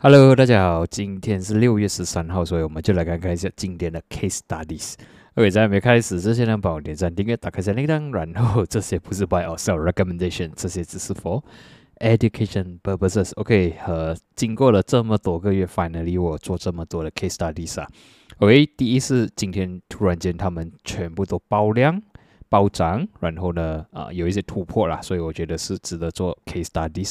Hello，大家好，今天是六月十三号，所以我们就来看看一下今天的 case studies。OK，在还没开始之前呢，帮我点赞、订阅、打开小铃铛。然后 这些不是 buy or sell recommendation，这些只是 for education purposes。OK，和经过了这么多个月，finally 我做这么多的 case studies 啊。OK，第一是今天突然间他们全部都爆量。暴涨，然后呢，啊，有一些突破啦，所以我觉得是值得做 case study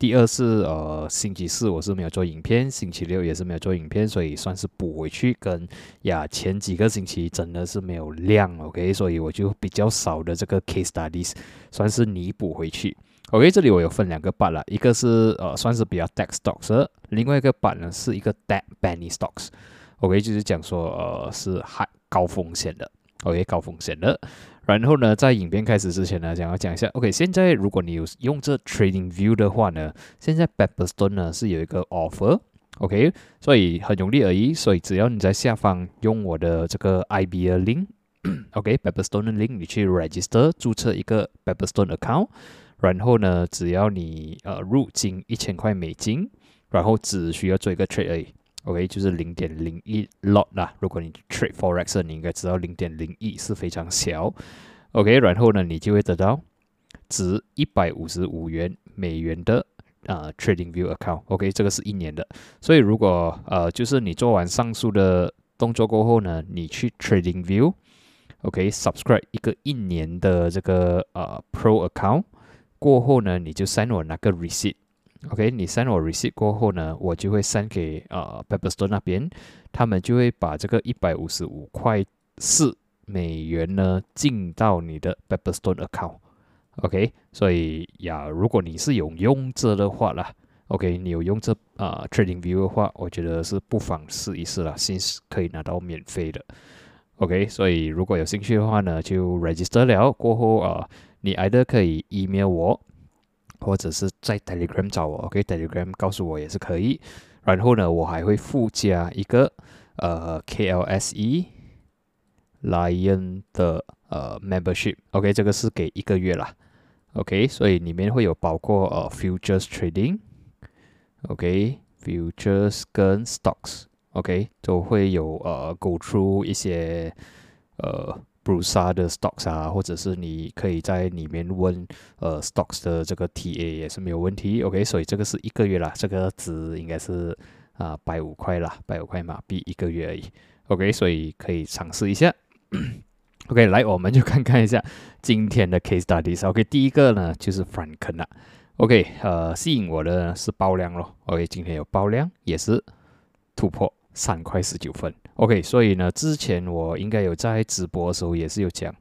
第二是，呃，星期四我是没有做影片，星期六也是没有做影片，所以算是补回去。跟呀，前几个星期真的是没有量，OK，所以我就比较少的这个 case studies 算是弥补回去。OK，这里我有分两个 part 啦，一个是呃算是比较 tech stocks，另外一个 part 呢是一个 tech penny stocks。OK，就是讲说，呃，是还高风险的，OK，高风险的。然后呢，在影片开始之前呢，想要讲一下，OK，现在如果你有用这 Trading View 的话呢，现在 Pepperstone 呢是有一个 offer，OK，所以很容易而已，所以只要你在下方用我的这个 IB 的 link，OK，Pepperstone 的 link，你去 register 注册一个 Pepperstone account，然后呢，只要你呃入金一千块美金，然后只需要做一个 trade 而已。OK，就是零点零一 lot 啦。如果你 trade forex，你应该知道零点零一是非常小。OK，然后呢，你就会得到值一百五十五元美元的啊 Trading View account。OK，这个是一年的。所以如果呃，就是你做完上述的动作过后呢，你去 Trading View，OK，subscribe 一个一年的这个呃 Pro account 过后呢，你就 send 我那个 receipt。OK，你 send 我 receipt 过后呢，我就会 send 给呃 Pepperstone 那边，他们就会把这个一百五十五块四美元呢进到你的 Pepperstone account。OK，所以呀，如果你是有用这的话啦，OK，你有用这啊 Trading View 的话，我觉得是不妨试一试啦，先是可以拿到免费的。OK，所以如果有兴趣的话呢，就 register 了过后啊，你 either 可以 email 我。或者是在 Telegram 找我，OK，Telegram 告诉我也是可以。然后呢，我还会附加一个呃 KLSE Lion 的呃 Membership，OK，这个是给一个月啦，OK，所以里面会有包括呃 Futures Trading，OK，Futures 跟 Stocks，OK，都会有呃 Go through 一些呃。布鲁萨的 stocks 啊，或者是你可以在里面问呃 stocks 的这个 TA 也是没有问题。OK，所以这个是一个月啦，这个值应该是啊百五块啦，百五块马币一个月而已。OK，所以可以尝试一下。OK，来我们就看看一下今天的 case studies。OK，第一个呢就是 Franken 啦。OK，呃，吸引我的是爆量咯。OK，今天有爆量，也是突破。三块十九分，OK，所以呢，之前我应该有在直播的时候也是有讲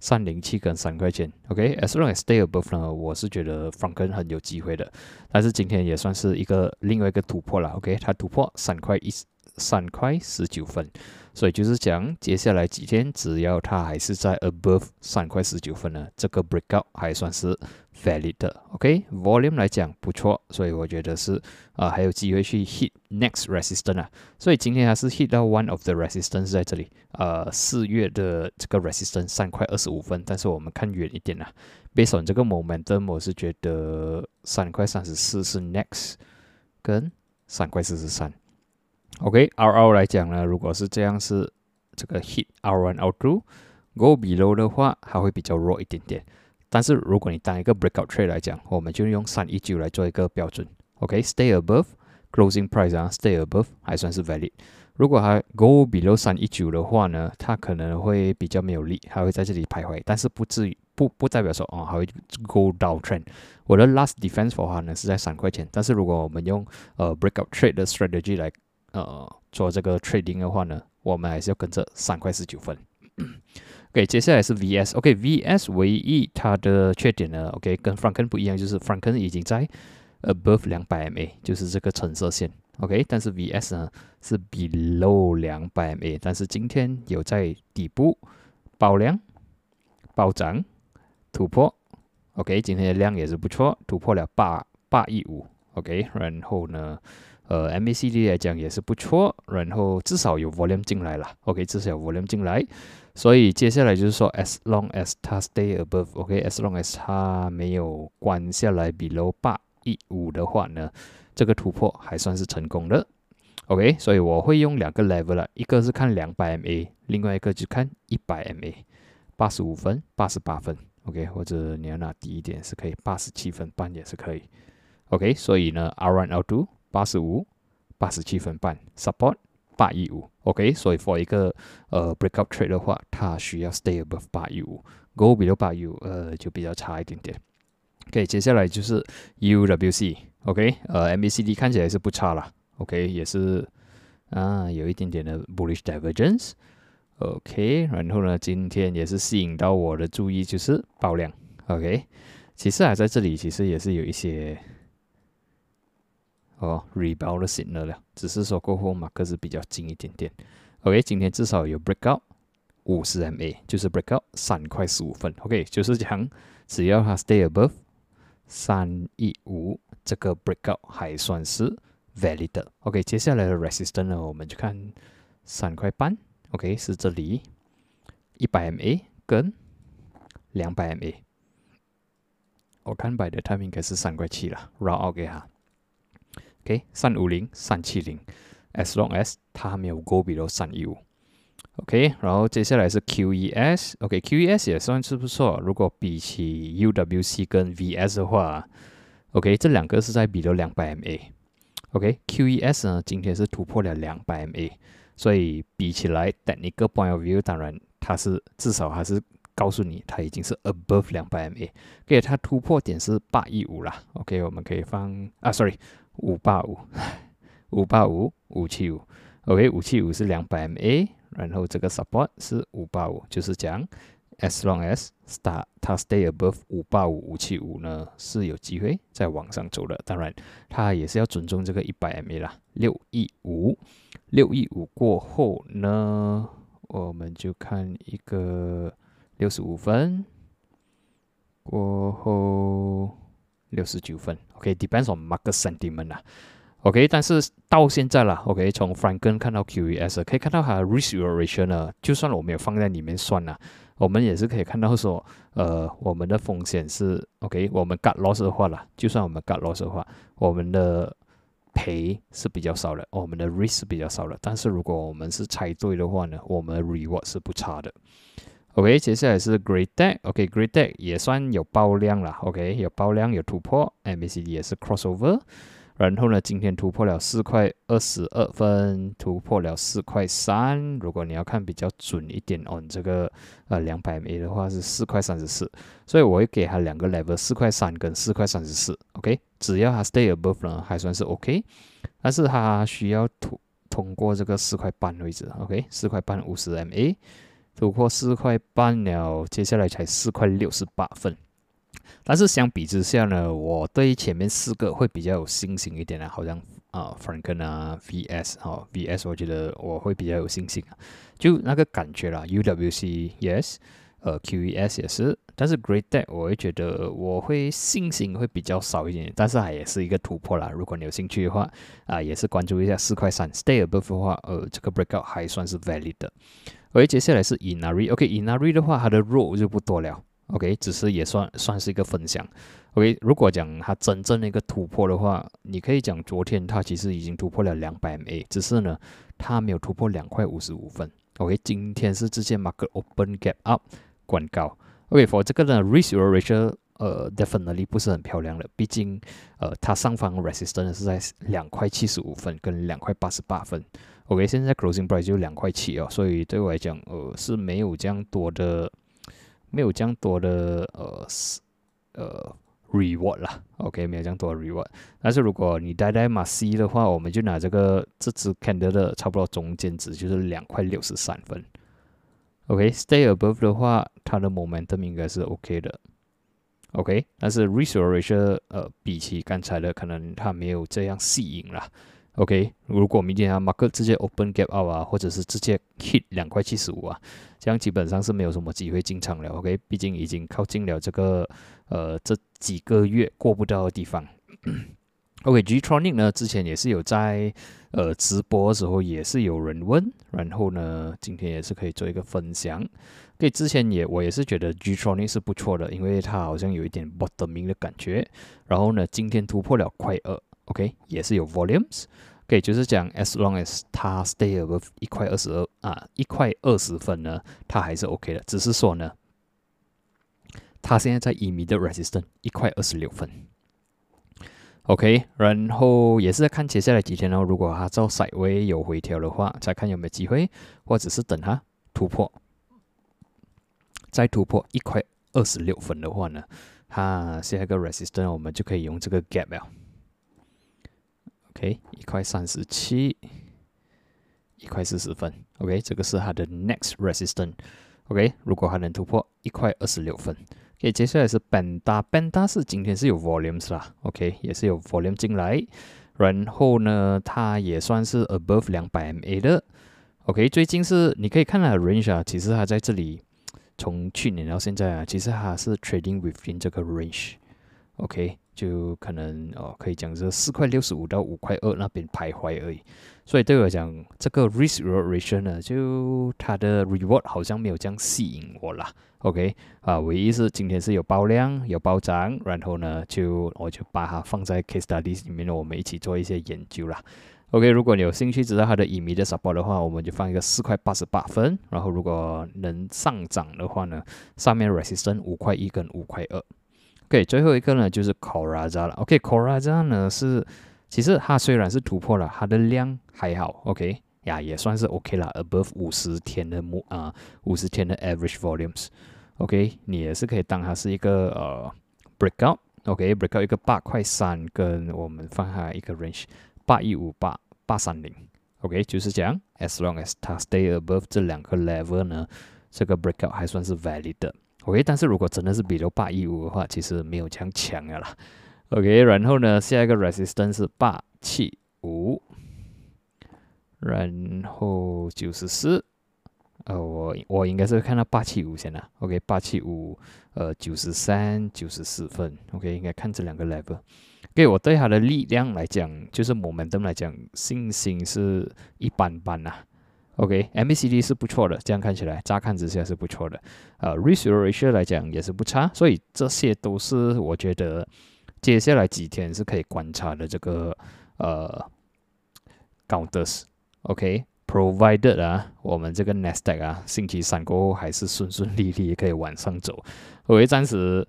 三零七跟三块钱，OK，as long as stay above 呢，我是觉得 Franken 很有机会的，但是今天也算是一个另外一个突破了，OK，它突破三块一三块十九分。所以就是讲，接下来几天，只要它还是在 above 三块十九分呢，这个 breakout 还算是 valid 的。OK，volume 来讲不错，所以我觉得是啊，还有机会去 hit next resistance 啊。所以今天还是 hit 到 one of the resistance 在这里，呃，四月的这个 resistance 三块二十五分。但是我们看远一点啊，based on 这个 momentum，我是觉得三块三十四是 next，跟三块四十三。OK，R R 来讲呢，如果是这样是这个 hit R one R two，go below 的话，还会比较弱一点点。但是如果你当一个 breakout trade 来讲，我们就用三一九来做一个标准。OK，stay above closing price 啊，stay above 还算是 valid。如果它 go below 三一九的话呢，它可能会比较没有力，还会在这里徘徊。但是不至于不不代表说哦，还会 go down trend。我的 last defense for 它呢是在三块钱。但是如果我们用呃 breakout trade 的 strategy 来呃，做这个 trading 的话呢，我们还是要跟着三块十九分。OK，接下来是 VS。OK，VS 唯一它的缺点呢，OK，跟 Franken 不一样，就是 Franken 已经在 above 两百 MA，就是这个橙色线。OK，但是 VS 呢是 below 两百 MA，但是今天有在底部爆量、暴涨、突破。OK，今天的量也是不错，突破了八八亿五。OK，然后呢？呃，MACD 来讲也是不错，然后至少有 volume 进来了，OK，至少有 volume 进来，所以接下来就是说，as long as 它 stay above，OK，as long as 它没有关下来 below 八一五的话呢这个突破还算是成功的。OK，所以我会用两个 level 了，一个是看两百 MA，另外一个就看一百 MA，八十五分、八十八分。OK，或者你要拿低一点是可以，八十七分半也是可以。OK，所以呢，R one L two 八十五、八十七分半，support 八一五。OK，所以 for 一个呃 breakout trade 的话，它需要 stay above 八一五，go below 八一五，呃就比较差一点点。OK，接下来就是 UWC。OK，呃 MACD 看起来是不差了。OK，也是啊，有一点点的 bullish divergence。OK，然后呢，今天也是吸引到我的注意，就是爆量。OK，其实还在这里，其实也是有一些哦 rebound 的 signal 了，只是说过后嘛，可是比较近一点点。OK，今天至少有 breakout 五十 MA，就是 breakout 三块十五分。OK，就是讲只要它 stay above 三一五，这个 breakout 还算是。valid。OK，接下来的 resistance 呢，我们就看三块半。OK，是这里一百 MA 跟两百 MA。我看 by the time 应该是三块七了，round out 给它。OK，三五零、三七零，as long as 它没有 go below 三一五。OK，然后接下来是 QES。OK，QES 也算是不错。如果比起 UWC 跟 VS 的话，OK，这两个是在比的两百 MA。OK，QES 呢，今天是突破了两百 MA，所以比起来，technical point of view，当然它是至少还是告诉你它已经是 above 两百 MA，给它突破点是八一五啦。OK，我们可以放啊，sorry，五八五，五八五，五七五。OK，五七五是两百 MA，然后这个 support 是五八五，就是讲。As long as start 它 stay above 五八五五七五呢，是有机会在往上走的。当然，它也是要尊重这个一百 MA 啦。六一五，六一五过后呢，我们就看一个六十五分过后六十九分。OK，depends on market sentiment 啦。OK，但是到现在了，OK，从 Franken 看到 QES，可以看到它 risk ratio 呢，就算我没有放在里面算啦。我们也是可以看到说，呃，我们的风险是 OK，我们 got loss 的话啦，就算我们 got loss 的话，我们的赔是比较少的，我们的 risk 是比较少的。但是如果我们是猜对的话呢，我们的 reward 是不差的。OK，接下来是 Great Deck，OK，Great Deck 也算有爆量了，OK，有爆量有突破，MACD 也是 crossover。然后呢，今天突破了四块二十二分，突破了四块三。如果你要看比较准一点哦，这个呃两百枚的话是四块三十四，所以我会给它两个 level，四块三跟四块三十四。OK，只要它 stay above 呢，还算是 OK，但是它需要突通过这个四块半位置。OK，四块半五十 MA，突破四块半了，接下来才四块六十八分。但是相比之下呢，我对前面四个会比较有信心一点啊，好像啊，Franken 啊，VS 哈，VS 我觉得我会比较有信心啊，就那个感觉啦，UWC yes，呃，QES 也是，但是 Great Deck 我会觉得我会信心会比较少一点，但是它也是一个突破啦。如果你有兴趣的话啊，也是关注一下四块三，Stay above 的话，呃，这个 Breakout 还算是 valid 的。OK，接下来是 Inari，OK，Inari 的话，它的弱就不多了。OK，只是也算算是一个分享。OK，如果讲它真正的一个突破的话，你可以讲昨天它其实已经突破了两百 MA，只是呢它没有突破两块五十五分。OK，今天是直接 market open gap up 关高。OK，for 这个呢 risk ratio 呃 definitely 不是很漂亮的，毕竟呃它上方 resistance 是在两块七十五分跟两块八十八分。OK，现在 closing price 就两块七哦，所以对我来讲呃是没有这样多的。没有这样多的呃呃 reward 啦，OK，没有这样多的 reward。但是如果你待在马 C 的话，我们就拿这个这只 candle 的差不多中间值，就是两块六十三分。OK，stay above 的话，它的 momentum 应该是 OK 的。OK，但是 restoration 呃，比起刚才的，可能它没有这样吸引了。OK，如果明天啊，market 直接 open gap out 啊，或者是直接 hit 两块七十五啊，这样基本上是没有什么机会进场了。OK，毕竟已经靠近了这个呃这几个月过不到的地方。OK，Gtronic 呢，之前也是有在呃直播的时候也是有人问，然后呢，今天也是可以做一个分享。OK，之前也我也是觉得 Gtronic 是不错的，因为它好像有一点 bot 的名的感觉。然后呢，今天突破了快二。OK，也是有 volumes。OK，就是讲 as long as 它 stay above 一块二十二啊，一块二十分呢，它还是 OK 的。只是说呢，它现在在 immediate resistance 一块二十六分。OK，然后也是在看接下来几天哦。如果它照 side way 有回调的话，再看有没有机会，或者是等它突破，再突破一块二十六分的话呢，它下一个 resistance 我们就可以用这个 gap 了。OK，一块三十七，一块四十分。OK，这个是它的 next resistance。OK，如果还能突破一块二十六分，OK，接下来是 Banda，Banda 是今天是有 volumes 啦，OK，也是有 volume 进来。然后呢，它也算是 above 两百 MA 的。OK，最近是你可以看它 range 啊，其实它在这里从去年到现在啊，其实它是 trading within 这个 range。OK。就可能哦，可以讲是四块六十五到五块二那边徘徊而已。所以对我讲，这个 risk r e l a t i o n 呢，就它的 reward 好像没有这样吸引我啦。OK 啊，唯一是今天是有爆量有暴涨，然后呢，就我就把它放在 case study 里面，我们一起做一些研究啦。OK，如果你有兴趣知道它的 immediate support 的话，我们就放一个四块八十八分。然后如果能上涨的话呢，上面 resistance 五块一跟五块二。OK，最后一个呢就是 Coraza 了。OK，Coraza 呢是，其实它虽然是突破了，它的量还好。OK，呀也算是 OK 了，above 五十天的目啊，五十天的 average volumes。OK，你也是可以当它是一个呃 breakout。OK，breakout 一个八块三，跟我们放下一个 range 八一五八八三零。OK，就是讲 as long as 它 stay above 这两个 level 呢，这个 breakout 还算是 valid 的。OK，但是如果真的是比如八一五的话，其实没有这样强的啦。OK，然后呢，下一个 resistance 是八七五，然后九十四，呃，我我应该是看到八七五先啦。OK，八七五，呃，九十三，九十四分。OK，应该看这两个 level。OK，我对它的力量来讲，就是 momentum 来讲，信心是一般般呐。OK，MACD 是不错的，这样看起来，乍看之下是不错的。呃，Risk Ratio 来讲也是不差，所以这些都是我觉得接下来几天是可以观察的这个呃 counters。OK，Provided 啊，我们这个 Nasdaq 啊，星期三过后还是顺顺利利可以往上走。我暂时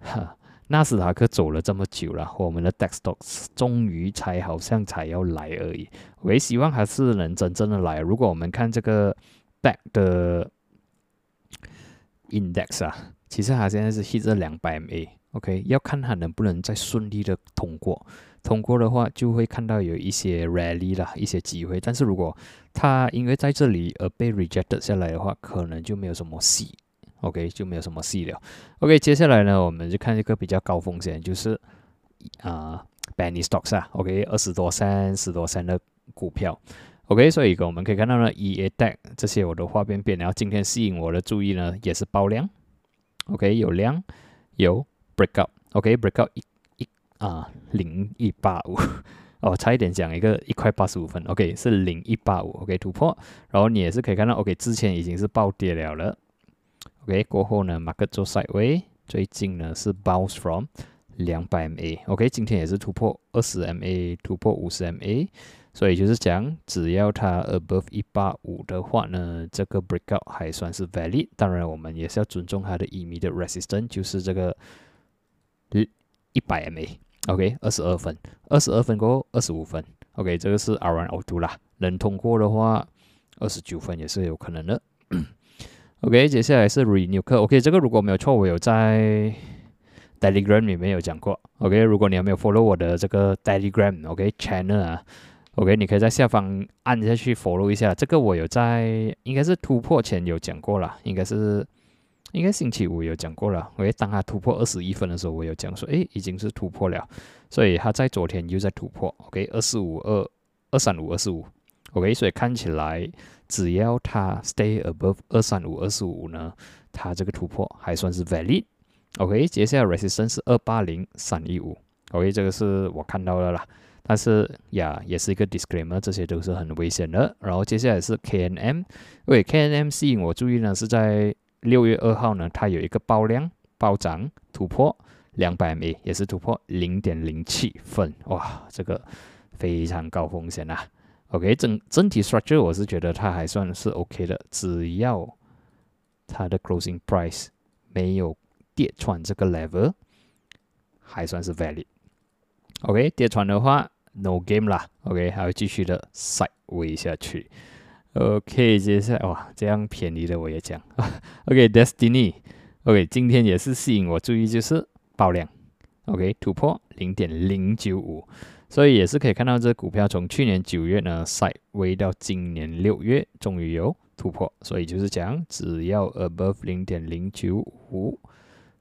哈。纳斯达克走了这么久了，我们的 d e x stocks 终于才好像才要来而已。我也希望还是能真正的来。如果我们看这个 back 的 index 啊，其实它现在是 hit 这两百 MA，OK，要看它能不能再顺利的通过。通过的话，就会看到有一些 rally 啦，一些机会。但是如果它因为在这里而被 rejected 下来的话，可能就没有什么戏。OK，就没有什么细聊。OK，接下来呢，我们就看一个比较高风险，就是啊，Benny Stocks 啊。OK，二十多、三十多、三的股票。OK，所以我们可以看到呢，EA、d 这些我都画边边。然后今天吸引我的注意呢，也是爆量。OK，有量，有 breakout。OK，breakout 一一啊，零一八五。哦，差一点讲一个一块八十五分。OK，是零一八五。OK，突破。然后你也是可以看到，OK，之前已经是暴跌了了。OK，过后呢，market 做 sideway，最近呢是 bounce from 两百 MA。OK，今天也是突破二十 MA，突破五十 MA，所以就是讲，只要它 above 一八五的话呢，这个 breakout 还算是 valid。当然，我们也是要尊重它的 immediate resistance，就是这个一一百 MA。OK，二十二分，二十二分过后二十五分。OK，这个是 R one O two 啦，能通过的话，二十九分也是有可能的。OK，接下来是 renew 课。OK，这个如果没有错，我有在 Telegram 里面有讲过。OK，如果你还没有 follow 我的这个 Telegram，OK channel 啊，OK，你可以在下方按下去 follow 一下。这个我有在，应该是突破前有讲过了，应该是应该星期五有讲过了。OK，当它突破二十一分的时候，我有讲说，诶，已经是突破了，所以它在昨天又在突破。OK，二四五二二三五二四五。OK，所以看起来。只要它 stay above 二三五二四五呢，它这个突破还算是 valid。OK，接下来 resistance 是二八零三一五。OK，这个是我看到的啦。但是呀，也是一个 disclaimer，这些都是很危险的。然后接下来是 KNM，喂，KNM 吸引我注意呢，是在六月二号呢，它有一个爆量暴涨突破两百 MA 也是突破零点零七分，哇，这个非常高风险啊。OK，整整体 structure 我是觉得它还算是 OK 的，只要它的 closing price 没有跌穿这个 level，还算是 valid。OK，跌穿的话 no game 啦。OK，还要继续的 side 下去。OK，接下来哇，这样便宜的我也讲。OK，Destiny。OK，今天也是吸引我注意就是爆量。OK，突破零点零九五。所以也是可以看到，这股票从去年九月呢，side way 到今年六月，终于有突破。所以就是讲，只要 above 零点零九五，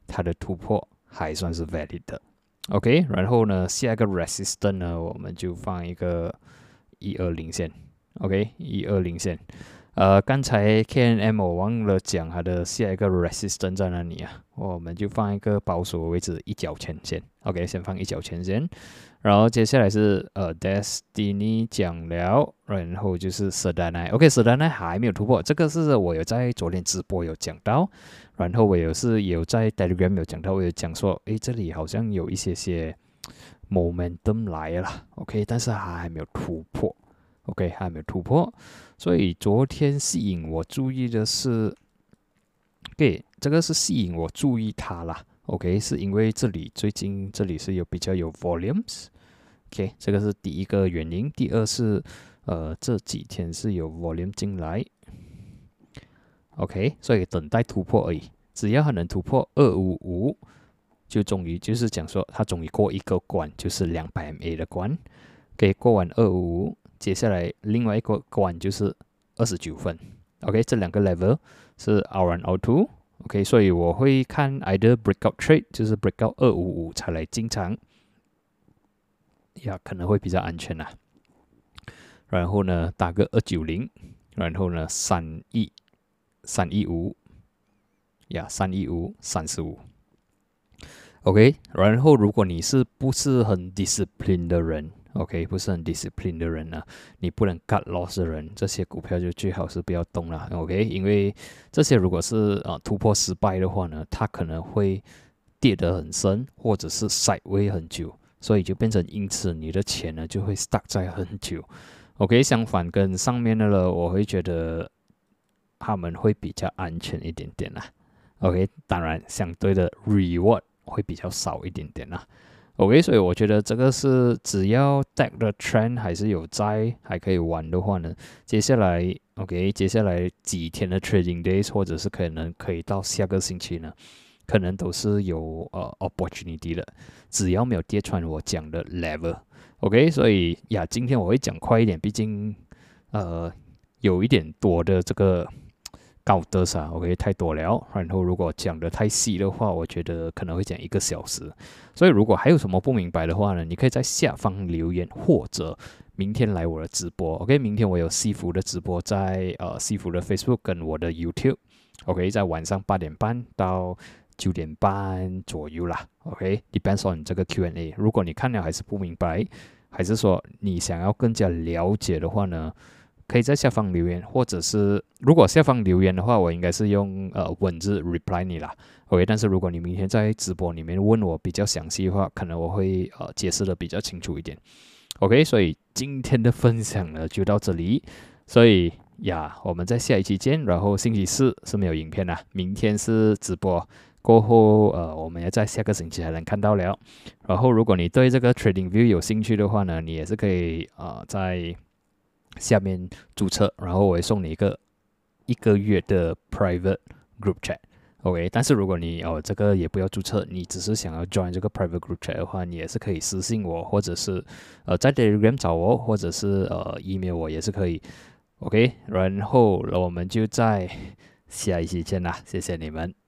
它的突破还算是 valid 的。OK，然后呢，下一个 resistance 呢，我们就放一个一二零线。OK，一二零线。呃，刚才 KNM 我忘了讲它的下一个 resistance 在哪里啊？我们就放一个保守位置，一角钱先。OK，先放一角钱先。然后接下来是呃，Destiny 讲了，然后就是 s e d a n a o k s e d a n a 还没有突破，这个是我有在昨天直播有讲到，然后我也是有在 Telegram 有讲到，我有讲说，诶，这里好像有一些些 momentum 来了，OK，但是还没有突破，OK，还没有突破，所以昨天吸引我注意的是，对，这个是吸引我注意它了。OK，是因为这里最近这里是有比较有 volumes，OK，这个是第一个原因。第二是，呃，这几天是有 volume 进来，OK，所以等待突破而已。只要它能突破二五五，就终于就是讲说它终于过一个关，就是两百 MA 的关。OK，过完二五五，接下来另外一个关就是二十九分。OK，这两个 level 是 R one R two。OK，所以我会看 either breakout trade，就是 breakout 二五五才来进场，呀，可能会比较安全呐。然后呢，打个二九零，然后呢，三一三一五，呀，三一五三十五。OK，然后如果你是不是很 discipline 的人？OK，不是很 discipline 的人呢，你不能 cut loss 的人，这些股票就最好是不要动了。OK，因为这些如果是啊突破失败的话呢，它可能会跌得很深，或者是 side way 很久，所以就变成因此你的钱呢就会 stuck 在很久。OK，相反跟上面的了，我会觉得他们会比较安全一点点啦。OK，当然相对的 reward 会比较少一点点啦。OK，所以我觉得这个是只要 deck 的 trend 还是有在，还可以玩的话呢，接下来 OK，接下来几天的 trading days 或者是可能可以到下个星期呢，可能都是有呃 opportunity 的，只要没有跌穿我讲的 level。OK，所以呀，今天我会讲快一点，毕竟呃有一点多的这个。高德啥？OK，太多了。然后如果讲的太细的话，我觉得可能会讲一个小时。所以如果还有什么不明白的话呢，你可以在下方留言，或者明天来我的直播。OK，明天我有西服的直播，在呃西服的 Facebook 跟我的 YouTube。OK，在晚上八点半到九点半左右啦。OK，depends on 这个 Q&A。如果你看了还是不明白，还是说你想要更加了解的话呢？可以在下方留言，或者是如果下方留言的话，我应该是用呃文字 reply 你啦。OK，但是如果你明天在直播里面问我比较详细的话，可能我会呃解释的比较清楚一点。OK，所以今天的分享呢就到这里。所以呀，我们在下一期见。然后星期四是没有影片啦，明天是直播过后，呃，我们要在下个星期才能看到了。然后如果你对这个 Trading View 有兴趣的话呢，你也是可以呃在。下面注册，然后我会送你一个一个月的 private group chat，OK。但是如果你哦这个也不要注册，你只是想要 join 这个 private group chat 的话，你也是可以私信我，或者是呃在 Telegram 找我，或者是呃 email 我也是可以，OK。然后我们就在下一期见啦，谢谢你们。